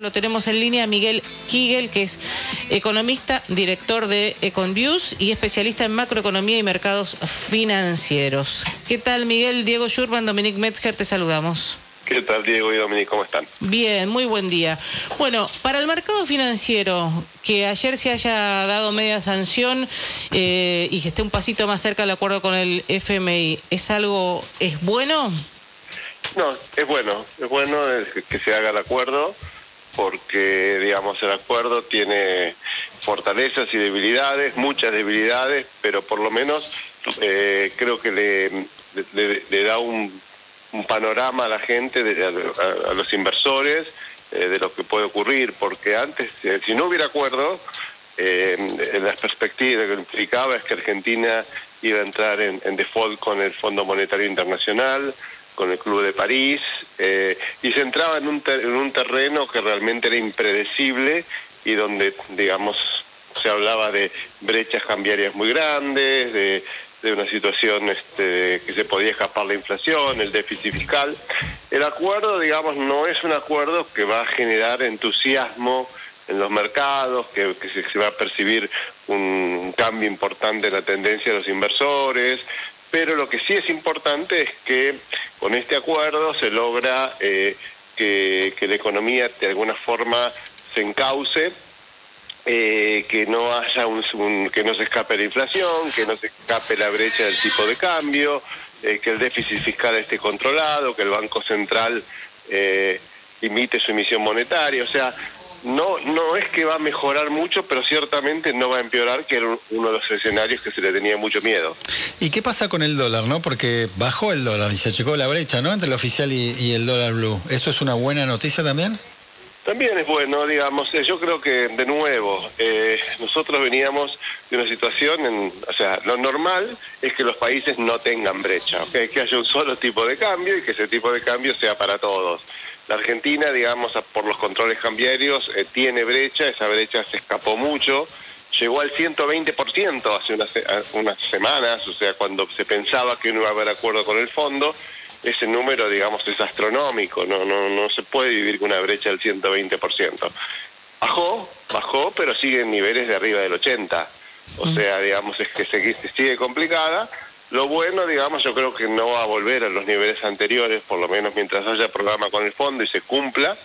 Lo tenemos en línea Miguel Kigel, que es economista, director de Econviews y especialista en macroeconomía y mercados financieros. ¿Qué tal, Miguel? Diego Schurman, Dominic Metzger, te saludamos. ¿Qué tal, Diego y Dominic? ¿Cómo están? Bien, muy buen día. Bueno, para el mercado financiero, que ayer se haya dado media sanción eh, y que esté un pasito más cerca del acuerdo con el FMI, ¿es algo, es bueno? No, es bueno, es bueno que se haga el acuerdo porque, digamos, el acuerdo tiene fortalezas y debilidades, muchas debilidades, pero por lo menos eh, creo que le, da un, panorama a la gente, a, los inversores, eh, de lo que puede ocurrir, porque antes, eh, si no hubiera acuerdo, en las perspectivas que implicaba es que Argentina iba a entrar en default con el Fondo Monetario Internacional, con el Club de París, eh, y se entraba en un, en un terreno que realmente era impredecible y donde, digamos, se hablaba de brechas cambiarias muy grandes, de, de una situación este, que se podía escapar la inflación, el déficit fiscal. El acuerdo, digamos, no es un acuerdo que va a generar entusiasmo en los mercados, que, que se, va a percibir un cambio importante en la tendencia de los inversores, pero lo que sí es importante es que con este acuerdo se logra eh, que, la economía de alguna forma se encauce, eh, que no haya un, que no se escape la inflación, que no se escape la brecha del tipo de cambio, eh, que el déficit fiscal esté controlado, que el Banco Central limite su emisión monetaria, o sea, no, no es que va a mejorar mucho, pero ciertamente no va a empeorar, que era uno de los escenarios que se le tenía mucho miedo. ¿Y qué pasa con el dólar, no? Porque bajó el dólar y se achicó la brecha, ¿no? Entre el oficial y, el dólar blue. ¿Eso es una buena noticia también? También es bueno, digamos, eh, yo creo que de nuevo, eh, nosotros veníamos de una situación, en, o sea, lo normal es que los países no tengan brecha, que haya un solo tipo de cambio y que ese tipo de cambio sea para todos. La Argentina, digamos, por los controles cambiarios, eh, tiene brecha, esa brecha se escapó mucho, llegó al 120% hace unas, unas semanas, o sea, cuando se pensaba que no iba a haber acuerdo con el fondo, ese número, digamos, es astronómico, no, no, no se puede vivir con una brecha del 120%. Bajó, bajó, pero sigue en niveles de arriba del 80%. O sea, digamos, es que sigue complicada lo bueno, digamos, yo creo que no va a volver a los niveles anteriores, por lo menos mientras haya programa con el fondo y se cumpla,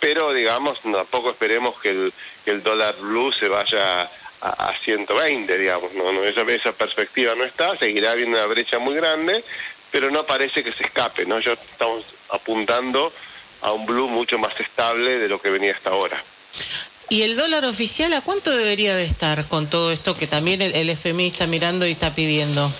pero digamos, tampoco esperemos que el, dólar blue se vaya a, 120, digamos, no, no esa, esa perspectiva no está, seguirá habiendo una brecha muy grande, pero no parece que se escape, ¿no? Yo estamos apuntando a un blue mucho más estable de lo que venía hasta ahora. ¿Y el dólar oficial a cuánto debería de estar con todo esto que también el, el FMI está mirando y está pidiendo?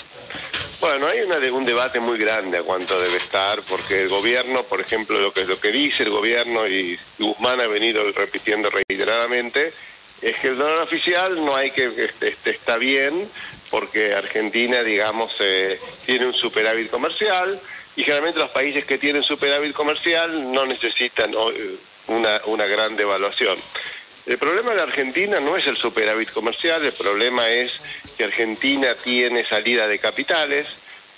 Bueno, hay una, un debate muy grande a cuánto debe estar, porque el gobierno, por ejemplo, lo que, lo que dice el gobierno y Guzmán ha venido repitiendo reiteradamente, es que el dólar oficial no hay que, este, este está bien, porque Argentina, digamos, eh, tiene un superávit comercial, y generalmente los países que tienen superávit comercial no necesitan una, una gran devaluación. El problema de Argentina no es el superávit comercial, el problema es que Argentina tiene salida de capitales,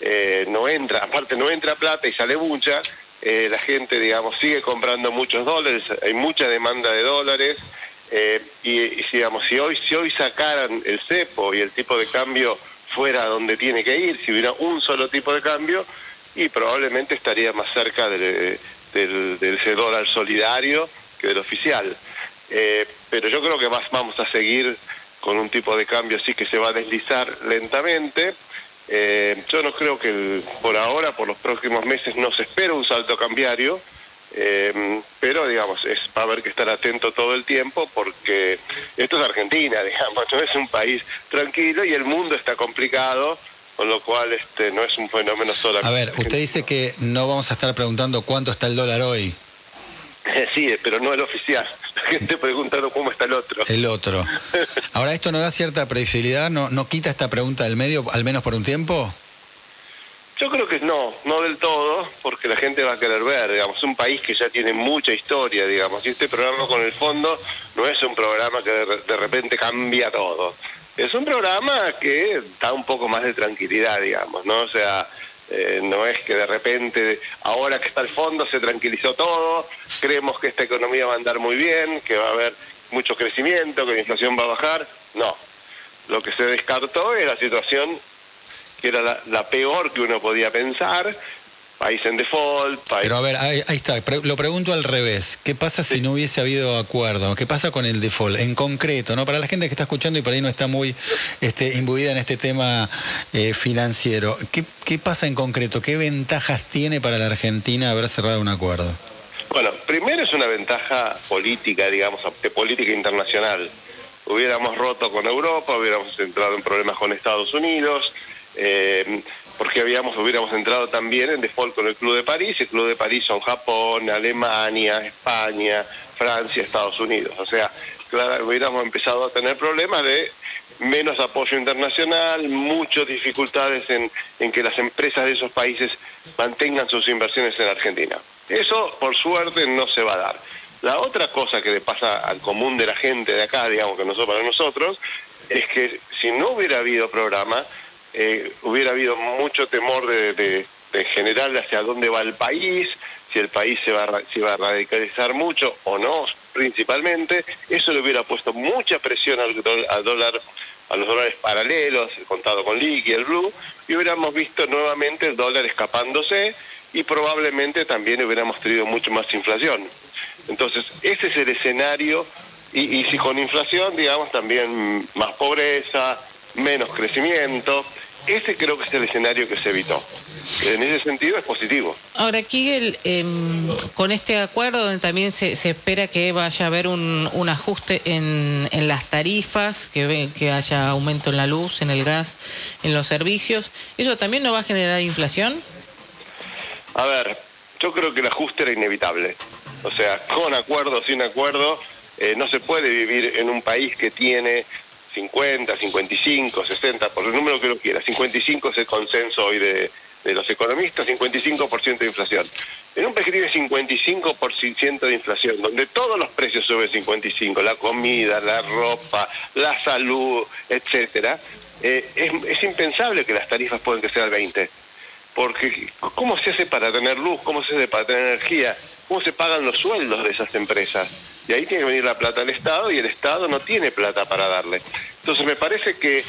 eh, no entra, aparte no entra plata y sale mucha, eh, la gente, digamos, sigue comprando muchos dólares, hay mucha demanda de dólares, eh, y, digamos, si hoy, si hoy sacaran el cepo y el tipo de cambio fuera donde tiene que ir, si hubiera un solo tipo de cambio, y probablemente estaría más cerca del, del, dólar solidario que del oficial. Eh, pero yo creo que vamos a seguir con un tipo de cambio así que se va a deslizar lentamente. Eh, yo no creo que por ahora, por los próximos meses, no se espera un salto cambiario, eh, pero digamos, es va a haber que estar atento todo el tiempo porque esto es Argentina, digamos, no es un país tranquilo y el mundo está complicado con lo cual este no es un fenómeno solo. A ver, usted dice que no vamos a estar preguntando cuánto está el dólar hoy. sí, pero no el oficial gente preguntando cómo está el otro. El otro. Ahora, ¿esto no da cierta previsibilidad? ¿No, ¿No quita esta pregunta del medio, al menos por un tiempo? Yo creo que no, no del todo, porque la gente va a querer ver, digamos, un país que ya tiene mucha historia, digamos, y este programa con el fondo no es un programa que de, repente cambia todo. Es un programa que da un poco más de tranquilidad, digamos, ¿no? O sea, Eh, no es que de repente, ahora que está el fondo, se tranquilizó todo, creemos que esta economía va a andar muy bien, que va a haber mucho crecimiento, que la inflación va a bajar. No, lo que se descartó es la situación que era la peor que uno podía pensar, país en default. País... Pero a ver, ahí, está, lo pregunto al revés. ¿Qué pasa si no hubiese habido acuerdo? ¿Qué pasa con el default? En concreto, ¿no? Para la gente que está escuchando y por ahí no está muy este, imbuida en este tema eh, financiero, ¿qué, ¿qué pasa en concreto? ¿Qué ventajas tiene para la Argentina haber cerrado un acuerdo? Bueno, primero es una ventaja política, digamos, de política internacional. Hubiéramos roto con Europa, hubiéramos entrado en problemas con Estados Unidos. Eh, porque habíamos, hubiéramos entrado también en default con el Club de París. El Club de París son Japón, Alemania, España, Francia, Estados Unidos. O sea, claro, hubiéramos empezado a tener problemas de menos apoyo internacional, muchas dificultades en, que las empresas de esos países mantengan sus inversiones en Argentina. Eso, por suerte, no se va a dar. La otra cosa que le pasa al común de la gente de acá, digamos que no son para nosotros, es que si no hubiera habido programa, eh, hubiera habido mucho temor de, de, general hacia dónde va el país, si el país se va, a, va a radicalizar mucho o no, principalmente, eso le hubiera puesto mucha presión al, dólar, a los dólares paralelos, el contado con liqui, el blue, y hubiéramos visto nuevamente el dólar escapándose y probablemente también hubiéramos tenido mucho más inflación. Entonces, ese es el escenario, y, y si con inflación, digamos, también más pobreza, menos crecimiento, ese creo que es el escenario que se evitó. En ese sentido es positivo. Ahora, Kigel, em, con este acuerdo también se, espera que vaya a haber un, ajuste en, las tarifas, que, que haya aumento en la luz, en el gas, en los servicios, ¿eso también no va a generar inflación? A ver, yo creo que el ajuste era inevitable. O sea, con acuerdo, sin acuerdo, eh, no se puede vivir en un país que tiene 50, 55, 60, por el número que lo quiera. 55 es el consenso hoy de, los economistas, 55% de inflación. En un país que tiene 55% de inflación, donde todos los precios suben 55, la comida, la ropa, la salud, etcétera, eh, es, es, impensable que las tarifas puedan crecer al 20. Porque ¿cómo se hace para tener luz? ¿Cómo se hace para tener energía? ¿Cómo se pagan los sueldos de esas empresas? Y ahí tiene que venir la plata al Estado y el Estado no tiene plata para darle. Entonces me parece que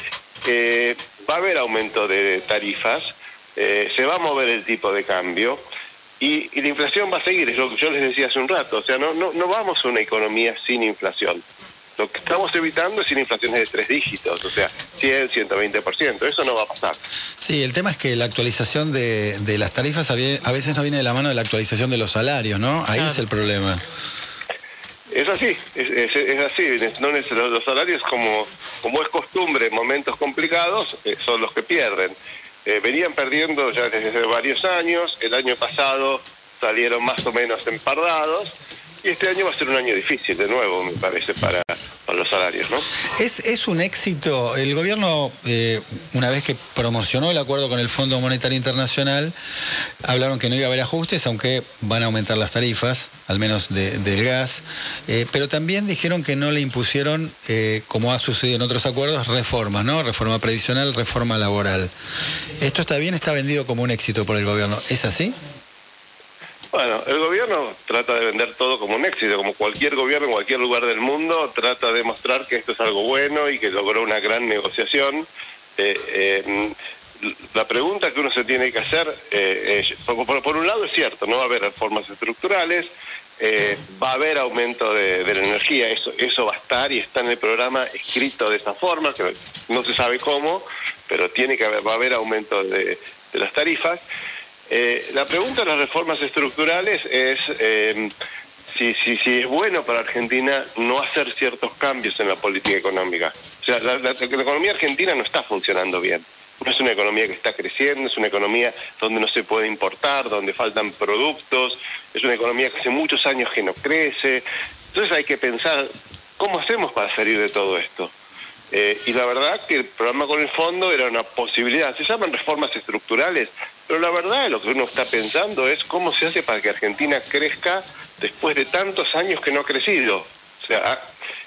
va a haber aumento de tarifas, eh, se va a mover el tipo de cambio y, la inflación va a seguir, es lo que yo les decía hace un rato. O sea, no, no, no vamos a una economía sin inflación. Lo que estamos evitando es sin inflaciones de tres dígitos, o sea, 100, 120%. Eso no va a pasar. Sí, el tema es que la actualización de, las tarifas a veces no viene de la mano de la actualización de los salarios, ¿no? Ahí es el problema. Es así, es, así. los salarios, como, como es costumbre en momentos complicados, eh, son los que pierden. Eh, venían perdiendo ya desde varios años, el año pasado salieron más o menos empardados, y este año va a ser un año difícil de nuevo, me parece, para, los salarios, ¿no? Es, es un éxito. El gobierno, eh, una vez que promocionó el acuerdo con el Fondo Monetario Internacional, hablaron que no iba a haber ajustes, aunque van a aumentar las tarifas, al menos del gas, eh, pero también dijeron que no le impusieron, eh, como ha sucedido en otros acuerdos, reformas, ¿no? Reforma previsional, reforma laboral. ¿Esto está bien? ¿Está vendido como un éxito por el gobierno? ¿Es así? Bueno, el gobierno trata de vender todo como un éxito, como cualquier gobierno en cualquier lugar del mundo trata de mostrar que esto es algo bueno y que logró una gran negociación. Eh, eh, la pregunta que uno se tiene que hacer, eh, es, por, un lado es cierto, no va a haber reformas estructurales, va a haber aumento de, la energía, eso, eso va a estar y está en el programa escrito de esa forma, que no se sabe cómo, pero tiene que haber, va a haber aumento de las tarifas. Eh, la pregunta de las reformas estructurales es eh, si, es bueno para Argentina no hacer ciertos cambios en la política económica. O sea, la, economía argentina no está funcionando bien. No es una economía que está creciendo, es una economía donde no se puede importar, donde faltan productos, es una economía que hace muchos años que no crece. Entonces hay que pensar, ¿cómo hacemos para salir de todo esto? Eh, y la verdad que el programa con el fondo era una posibilidad. Se llaman reformas estructurales, pero la verdad lo que uno está pensando es cómo se hace para que Argentina crezca después de tantos años que no ha crecido. O sea, ah,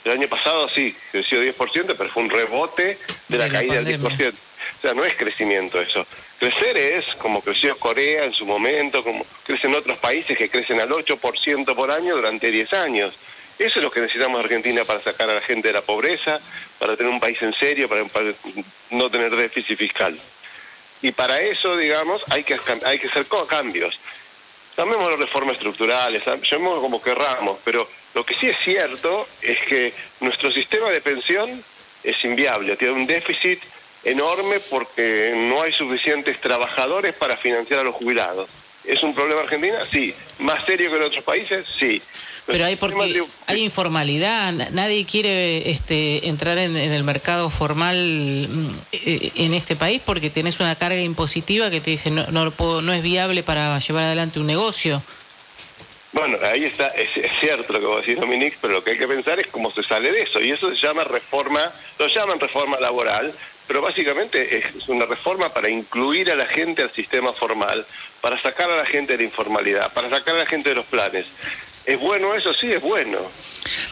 el año pasado sí, creció 10%, pero fue un rebote de la caída del 10%. O sea, no es crecimiento eso. Crecer es como creció Corea en su momento, como crecen otros países que crecen al 8% por año durante 10 años. Eso es lo que necesitamos en Argentina para sacar a la gente de la pobreza, para tener un país en serio, para, no tener déficit fiscal. Y para eso, digamos, hay que, hay que hacer cambios. Llamémoslo reformas estructurales, llamémoslo como querramos, pero lo que sí es cierto es que nuestro sistema de pensión es inviable, tiene un déficit enorme porque no hay suficientes trabajadores para financiar a los jubilados. ¿Es un problema Argentina? Sí. ¿Más serio que en otros países? Sí. Pero hay porque hay informalidad, nadie quiere este, entrar en, el mercado formal mm, eh, en este país porque tenés una carga impositiva que te dice no, no, no es viable para llevar adelante un negocio. Bueno, ahí está, es, cierto lo que vos decís, Dominique, pero lo que hay que pensar es cómo se sale de eso. Y eso se llama reforma, lo llaman reforma laboral, pero básicamente es una reforma para incluir a la gente al sistema formal, para sacar a la gente de la informalidad, para sacar a la gente de los planes. ¿Es bueno eso? Sí, es bueno.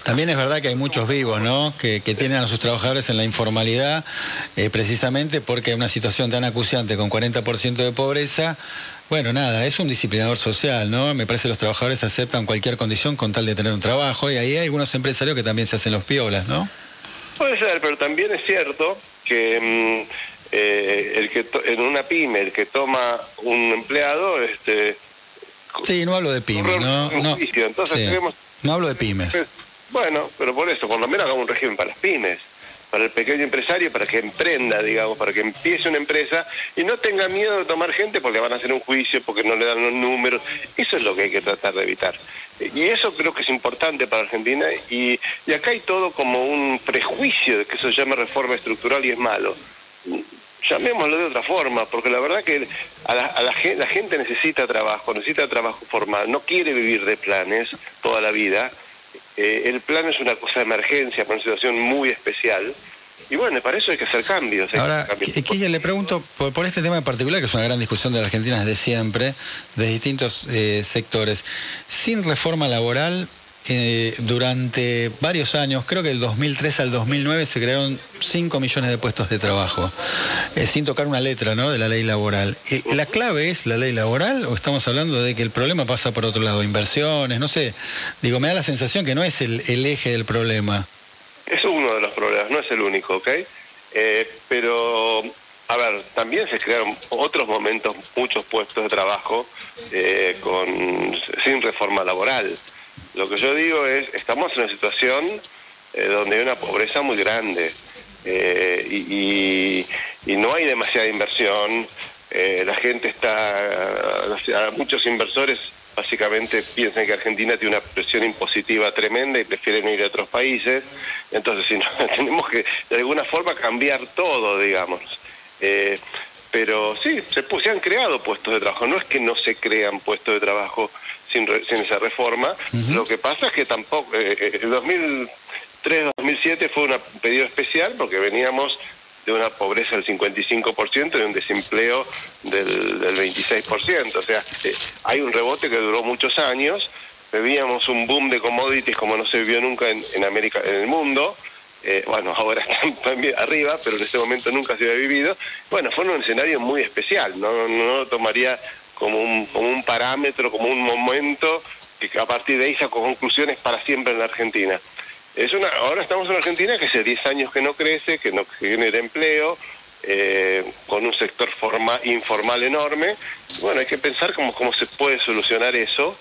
También es verdad que hay muchos vivos, ¿no? Que, tienen a sus trabajadores en la informalidad, eh, precisamente porque hay una situación tan acuciante con 40% de pobreza. Bueno, nada, es un disciplinador social, ¿no? Me parece que los trabajadores aceptan cualquier condición con tal de tener un trabajo y ahí hay algunos empresarios que también se hacen los piolas, ¿no? Puede ser, pero también es cierto que mm, eh, el que en una pyme el que toma un empleado este sí no hablo de pymes no no, no hablo de pymes. Pues, bueno pero por eso por lo menos hagamos un régimen para las pymes para el pequeño empresario para que emprenda digamos para que empiece una empresa y no tenga miedo de tomar gente porque van a hacer un juicio porque no le dan los números. Eso es lo que hay que tratar de evitar. Y eso creo que es importante para Argentina y, y acá hay todo como un prejuicio de que eso se llama reforma estructural y es malo. Llamémoslo de otra forma, porque la verdad que a la, la, gente necesita trabajo, necesita trabajo formal, no quiere vivir de planes toda la vida. Eh, el plan es una cosa de emergencia, una situación muy especial. Y bueno, para eso hay que hacer cambios. Ahora, Kike, le pregunto por, este tema en particular, que es una gran discusión de la Argentina desde siempre, de distintos eh, sectores. Sin reforma laboral, eh, durante varios años, creo que del 2003 al 2009 se crearon 5 millones de puestos de trabajo, eh, sin tocar una letra ¿no? de la ley laboral. Eh, ¿La clave es la ley laboral o estamos hablando de que el problema pasa por otro lado, inversiones? No sé, digo, me da la sensación que no es el, eje del problema. Es uno de los problemas, no es el único, ¿ok? pero, a ver, también se crearon otros momentos, muchos puestos de trabajo con, sin reforma laboral. Lo que yo digo es, estamos en una situación eh, donde hay una pobreza muy grande eh, y, no hay demasiada inversión. Eh, la gente está, muchos inversores básicamente piensan que Argentina tiene una presión impositiva tremenda y prefieren ir a otros países. Entonces, si no, tenemos que de alguna forma cambiar todo, digamos. Pero sí, se, se han creado puestos de trabajo. No es que no se crean puestos de trabajo sin, esa reforma. Lo que pasa es que tampoco, eh, eh el 2003-2007 fue un pedido especial porque veníamos de una pobreza del 55% y un desempleo del, 26%. O sea, eh, hay un rebote que duró muchos años. Vivíamos un boom de commodities como no se vio nunca en, América, en el mundo. Eh, bueno, ahora están también arriba, pero en ese momento nunca se había vivido. Bueno, fue un escenario muy especial, no, no lo tomaría como un, como un parámetro, como un momento que a partir de ahí sacó conclusiones para siempre en la Argentina. Es una, ahora estamos en una Argentina que hace 10 años que no crece, que no genera empleo, eh, con un sector forma, informal enorme. Bueno, hay que pensar cómo, cómo se puede solucionar eso.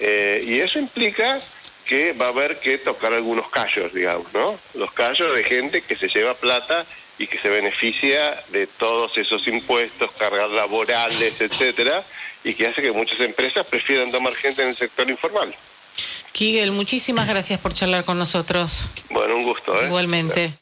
Eh, y eso implica que va a haber que tocar algunos callos, digamos, ¿no? Los callos de gente que se lleva plata y que se beneficia de todos esos impuestos, cargas laborales, etcétera, y que hace que muchas empresas prefieran tomar gente en el sector informal. Kigel, muchísimas gracias por charlar con nosotros. Bueno, un gusto. ¿eh? Igualmente.